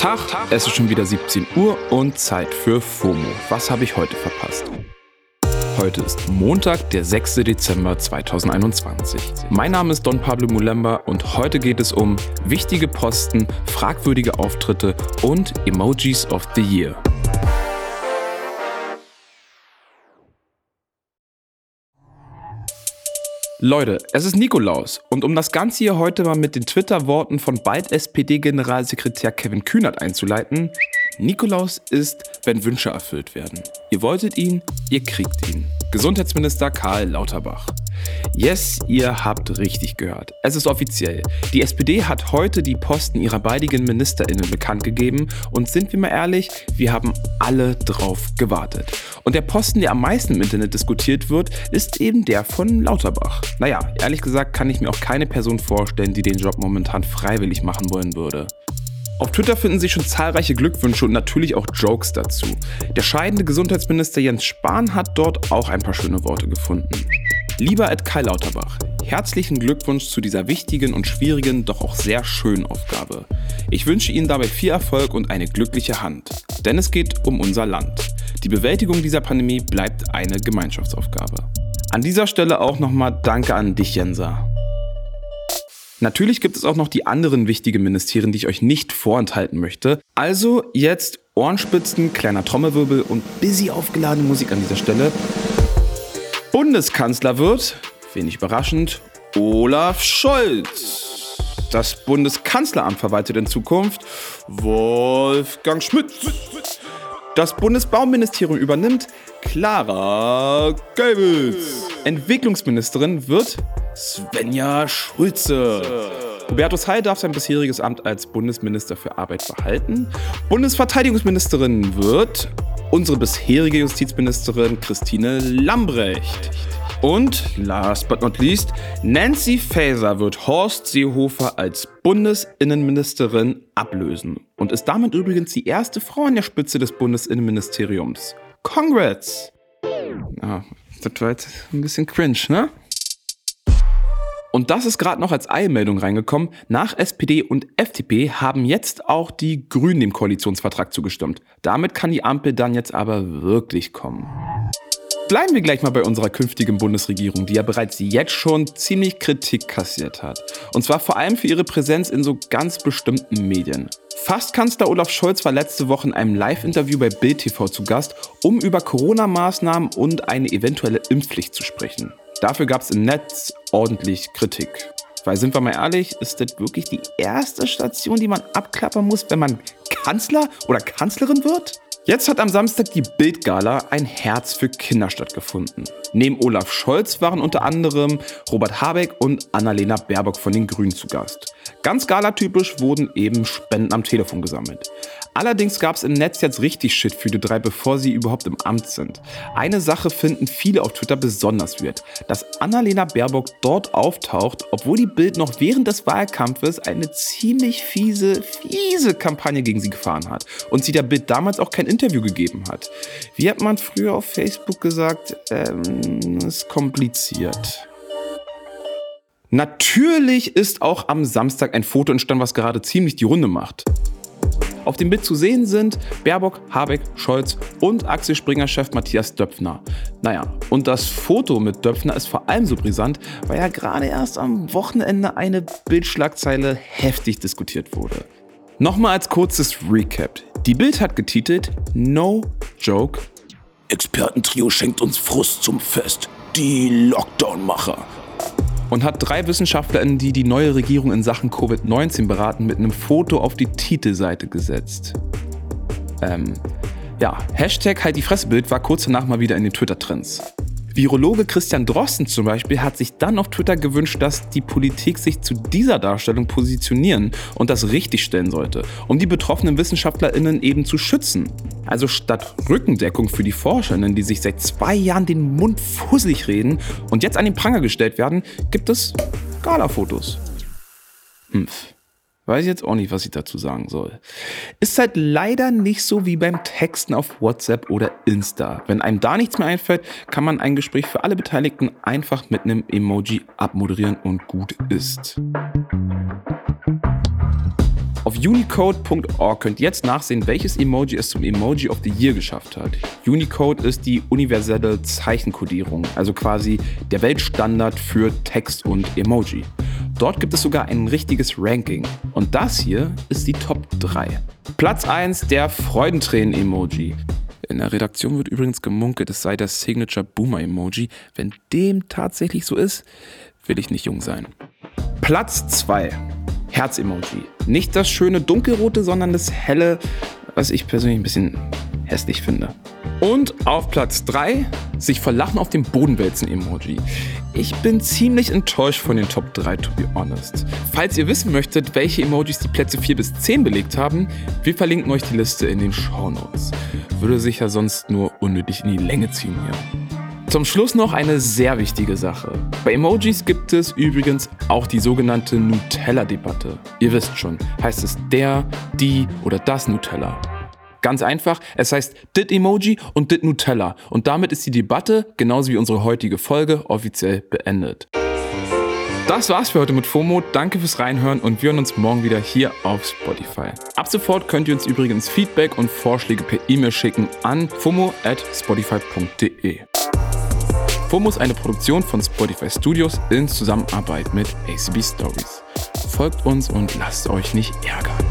Tag, es ist schon wieder 17 Uhr und Zeit für FOMO. Was habe ich heute verpasst? Heute ist Montag, der 6. Dezember 2021. Mein Name ist Don Pablo Mulemba und heute geht es um wichtige Posten, fragwürdige Auftritte und Emojis of the Year. Leute, es ist Nikolaus und um das Ganze hier heute mal mit den Twitter-Worten von bald SPD-Generalsekretär Kevin Kühnert einzuleiten, Nikolaus ist, wenn Wünsche erfüllt werden. Ihr wolltet ihn, ihr kriegt ihn. Gesundheitsminister Karl Lauterbach. Yes, ihr habt richtig gehört. Es ist offiziell. Die SPD hat heute die Posten ihrer beiden MinisterInnen bekannt gegeben und sind wir mal ehrlich, wir haben alle drauf gewartet. Und der Posten, der am meisten im Internet diskutiert wird, ist eben der von Lauterbach. Naja, ehrlich gesagt kann ich mir auch keine Person vorstellen, die den Job momentan freiwillig machen wollen würde. Auf Twitter finden sich schon zahlreiche Glückwünsche und natürlich auch Jokes dazu. Der scheidende Gesundheitsminister Jens Spahn hat dort auch ein paar schöne Worte gefunden. Lieber Ed Kai Lauterbach, herzlichen Glückwunsch zu dieser wichtigen und schwierigen, doch auch sehr schönen Aufgabe. Ich wünsche Ihnen dabei viel Erfolg und eine glückliche Hand, denn es geht um unser Land. Die Bewältigung dieser Pandemie bleibt eine Gemeinschaftsaufgabe. An dieser Stelle auch nochmal Danke an dich, Jensa. Natürlich gibt es auch noch die anderen wichtigen Ministerien, die ich euch nicht vorenthalten möchte. Also jetzt Ohrenspitzen, kleiner Trommelwirbel und busy aufgeladene Musik an dieser Stelle. Bundeskanzler wird, wenig überraschend, Olaf Scholz. Das Bundeskanzleramt verwaltet in Zukunft Wolfgang Schmidt. Das Bundesbauministerium übernimmt Clara Geibels. Entwicklungsministerin wird Svenja Schulze. Hubertus Heil darf sein bisheriges Amt als Bundesminister für Arbeit behalten. Bundesverteidigungsministerin wird unsere bisherige Justizministerin Christine Lambrecht. Und last but not least, Nancy Faeser wird Horst Seehofer als Bundesinnenministerin ablösen und ist damit übrigens die erste Frau an der Spitze des Bundesinnenministeriums. Congrats! Ah, das war jetzt ein bisschen cringe, ne? Und das ist gerade noch als Eilmeldung reingekommen. Nach SPD und FDP haben jetzt auch die Grünen dem Koalitionsvertrag zugestimmt. Damit kann die Ampel dann jetzt aber wirklich kommen. Bleiben wir gleich mal bei unserer künftigen Bundesregierung, die ja bereits jetzt schon ziemlich Kritik kassiert hat. Und zwar vor allem für ihre Präsenz in so ganz bestimmten Medien. Fastkanzler Olaf Scholz war letzte Woche in einem Live-Interview bei Bild TV zu Gast, um über Corona-Maßnahmen und eine eventuelle Impfpflicht zu sprechen. Dafür gab es im Netz ordentlich Kritik. Weil sind wir mal ehrlich, ist das wirklich die erste Station, die man abklappern muss, wenn man Kanzler oder Kanzlerin wird? Jetzt hat am Samstag die Bildgala ein Herz für Kinder stattgefunden. Neben Olaf Scholz waren unter anderem Robert Habeck und Annalena Baerbock von den Grünen zu Gast. Ganz galatypisch wurden eben Spenden am Telefon gesammelt. Allerdings gab es im Netz jetzt richtig Shit für die drei, bevor sie überhaupt im Amt sind. Eine Sache finden viele auf Twitter besonders weird, dass Annalena Baerbock dort auftaucht, obwohl die Bild noch während des Wahlkampfes eine ziemlich fiese, fiese Kampagne gegen sie gefahren hat und sie der Bild damals auch kein Interview gegeben hat. Wie hat man früher auf Facebook gesagt, ähm, ist kompliziert. Natürlich ist auch am Samstag ein Foto entstanden, was gerade ziemlich die Runde macht. Auf dem Bild zu sehen sind Baerbock, Habeck, Scholz und Axel Springer-Chef Matthias Döpfner. Naja, und das Foto mit Döpfner ist vor allem so brisant, weil ja gerade erst am Wochenende eine Bildschlagzeile heftig diskutiert wurde. Nochmal als kurzes Recap. Die Bild hat getitelt No Joke. Expertentrio schenkt uns Frust zum Fest. Die Lockdown-Macher und hat drei WissenschaftlerInnen, die die neue Regierung in Sachen Covid-19 beraten, mit einem Foto auf die Titelseite gesetzt. Ähm, ja, Hashtag halt die Fressbild war kurz danach mal wieder in den Twitter-Trends. Virologe Christian Drosten zum Beispiel hat sich dann auf Twitter gewünscht, dass die Politik sich zu dieser Darstellung positionieren und das richtigstellen sollte, um die betroffenen WissenschaftlerInnen eben zu schützen. Also statt Rückendeckung für die Forscherinnen, die sich seit zwei Jahren den Mund fusselig reden und jetzt an den Pranger gestellt werden, gibt es Gala-Fotos. Mpf. Weiß ich jetzt auch nicht, was ich dazu sagen soll. Ist halt leider nicht so wie beim Texten auf WhatsApp oder Insta. Wenn einem da nichts mehr einfällt, kann man ein Gespräch für alle Beteiligten einfach mit einem Emoji abmoderieren und gut ist. Auf unicode.org könnt ihr jetzt nachsehen, welches Emoji es zum Emoji of the Year geschafft hat. Unicode ist die universelle Zeichenkodierung, also quasi der Weltstandard für Text und Emoji. Dort gibt es sogar ein richtiges Ranking. Und das hier ist die Top 3. Platz 1 der Freudentränen-Emoji. In der Redaktion wird übrigens gemunkelt, es sei das Signature Boomer Emoji. Wenn dem tatsächlich so ist, will ich nicht jung sein. Platz 2. Herz-Emoji. Nicht das schöne dunkelrote, sondern das helle, was ich persönlich ein bisschen hässlich finde. Und auf Platz 3 sich vor Lachen auf dem Boden wälzen Emoji. Ich bin ziemlich enttäuscht von den Top 3, to be honest. Falls ihr wissen möchtet, welche Emojis die Plätze 4 bis 10 belegt haben, wir verlinken euch die Liste in den Show Notes. Würde sich ja sonst nur unnötig in die Länge ziehen hier. Zum Schluss noch eine sehr wichtige Sache. Bei Emojis gibt es übrigens auch die sogenannte Nutella-Debatte. Ihr wisst schon, heißt es der, die oder das Nutella. Ganz einfach, es heißt dit Emoji und dit Nutella. Und damit ist die Debatte, genauso wie unsere heutige Folge, offiziell beendet. Das war's für heute mit FOMO. Danke fürs Reinhören und wir hören uns morgen wieder hier auf Spotify. Ab sofort könnt ihr uns übrigens Feedback und Vorschläge per E-Mail schicken an fomo at spotify.de. FOMO ist eine Produktion von Spotify Studios in Zusammenarbeit mit ACB Stories. Folgt uns und lasst euch nicht ärgern.